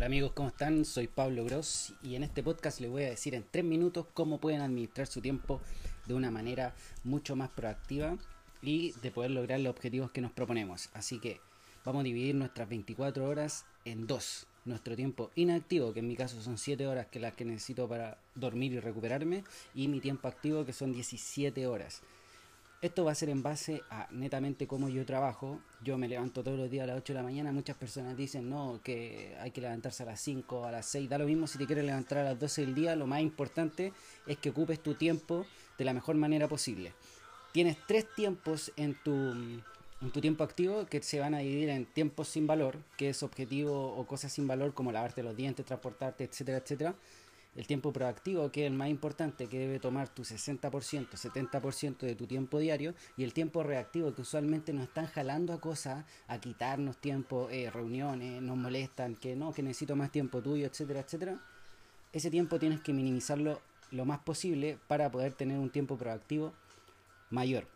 Hola amigos, ¿cómo están? Soy Pablo Gross y en este podcast les voy a decir en tres minutos cómo pueden administrar su tiempo de una manera mucho más proactiva y de poder lograr los objetivos que nos proponemos. Así que vamos a dividir nuestras 24 horas en dos. Nuestro tiempo inactivo, que en mi caso son 7 horas que las que necesito para dormir y recuperarme, y mi tiempo activo, que son 17 horas. Esto va a ser en base a netamente cómo yo trabajo. Yo me levanto todos los días a las 8 de la mañana. Muchas personas dicen, no, que hay que levantarse a las 5, a las 6. Da lo mismo si te quieres levantar a las 12 del día. Lo más importante es que ocupes tu tiempo de la mejor manera posible. Tienes tres tiempos en tu, en tu tiempo activo que se van a dividir en tiempos sin valor, que es objetivo o cosas sin valor como lavarte los dientes, transportarte, etcétera, etcétera el tiempo proactivo, que es el más importante, que debe tomar tu 60%, 70% de tu tiempo diario, y el tiempo reactivo, que usualmente nos están jalando a cosas, a quitarnos tiempo, eh, reuniones, nos molestan, que no, que necesito más tiempo tuyo, etcétera, etcétera. Ese tiempo tienes que minimizarlo lo más posible para poder tener un tiempo proactivo mayor.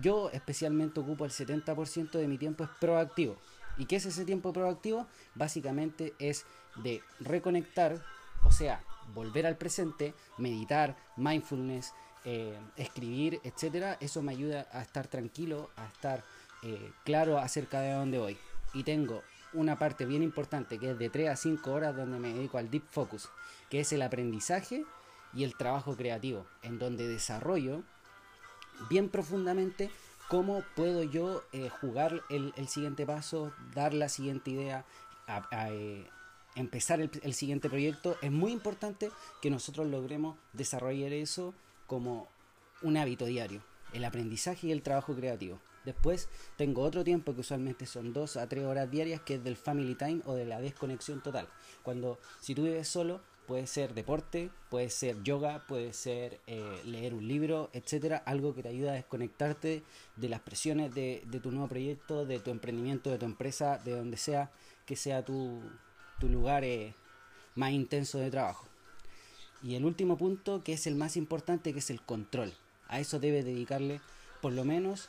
Yo especialmente ocupo el 70% de mi tiempo es proactivo. ¿Y qué es ese tiempo proactivo? Básicamente es de reconectar, o sea, volver al presente, meditar, mindfulness, eh, escribir, etcétera, eso me ayuda a estar tranquilo, a estar eh, claro acerca de dónde voy. Y tengo una parte bien importante que es de 3 a 5 horas donde me dedico al deep focus, que es el aprendizaje y el trabajo creativo, en donde desarrollo bien profundamente cómo puedo yo eh, jugar el, siguiente paso, dar la siguiente idea, a, empezar el, siguiente proyecto, es muy importante que nosotros logremos desarrollar eso como un hábito diario, el aprendizaje y el trabajo creativo. Después tengo otro tiempo que usualmente son dos a tres horas diarias, que es del family time o de la desconexión total. Cuando si tú vives solo, puede ser deporte, puede ser yoga, puede ser eh, leer un libro, etcétera, algo que te ayuda a desconectarte de las presiones de, de tu nuevo proyecto, de tu emprendimiento, de tu empresa, de donde sea que sea tu, tu lugar más intenso de trabajo. Y el último punto, que es el más importante, que es el control. A eso debes dedicarle por lo menos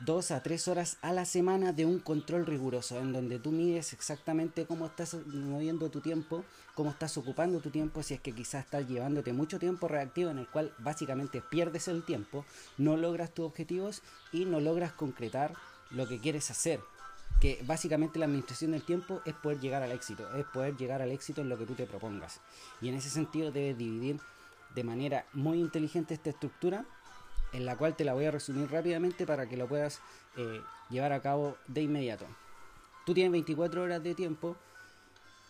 dos a tres horas a la semana de un control riguroso, en donde tú mides exactamente cómo estás moviendo tu tiempo, cómo estás ocupando tu tiempo, si es que quizás estás llevándote mucho tiempo reactivo en el cual básicamente pierdes el tiempo, no logras tus objetivos y no logras concretar lo que quieres hacer básicamente la administración del tiempo es poder llegar al éxito, es poder llegar al éxito en lo que tú te propongas. Y en ese sentido debes dividir de manera muy inteligente esta estructura, en la cual te la voy a resumir rápidamente para que lo puedas eh, llevar a cabo de inmediato. Tú tienes 24 horas de tiempo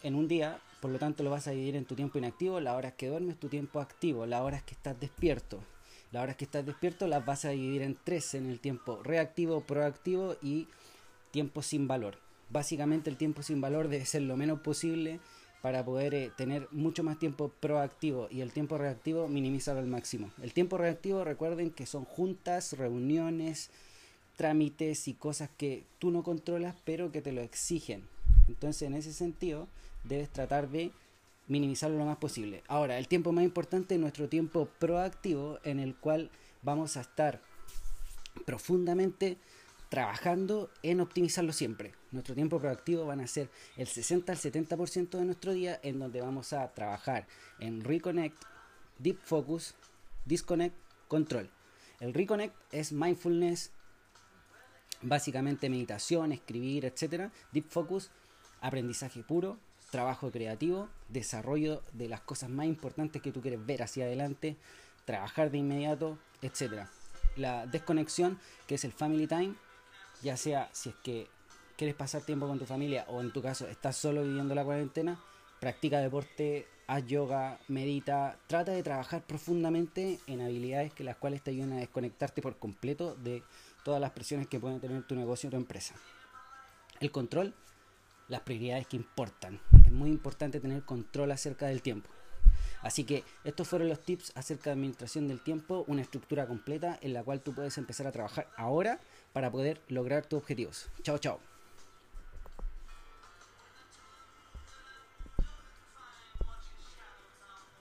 en un día, por lo tanto lo vas a dividir en tu tiempo inactivo, las horas que duermes, tu tiempo activo, las horas que estás despierto. Las horas que estás despierto las vas a dividir en tres, en el tiempo reactivo, proactivo y tiempo sin valor. Básicamente el tiempo sin valor debe ser lo menos posible para poder eh, tener mucho más tiempo proactivo y el tiempo reactivo minimizarlo al máximo. El tiempo reactivo recuerden que son juntas, reuniones, trámites y cosas que tú no controlas pero que te lo exigen. Entonces en ese sentido debes tratar de minimizarlo lo más posible. Ahora, el tiempo más importante es nuestro tiempo proactivo en el cual vamos a estar profundamente trabajando en optimizarlo siempre. Nuestro tiempo proactivo van a ser el 60 al 70% de nuestro día en donde vamos a trabajar en Reconnect, Deep Focus, Disconnect, Control. El Reconnect es mindfulness, básicamente meditación, escribir, etc. Deep Focus, aprendizaje puro, trabajo creativo, desarrollo de las cosas más importantes que tú quieres ver hacia adelante, trabajar de inmediato, etc. La desconexión, que es el Family Time, ya sea si es que quieres pasar tiempo con tu familia o en tu caso estás solo viviendo la cuarentena, practica deporte, haz yoga, medita, trata de trabajar profundamente en habilidades que las cuales te ayuden a desconectarte por completo de todas las presiones que pueden tener tu negocio o tu empresa. El control, las prioridades que importan. Es muy importante tener control acerca del tiempo. Así que estos fueron los tips acerca de administración del tiempo, una estructura completa en la cual tú puedes empezar a trabajar ahora para poder lograr tus objetivos. Chao, chao.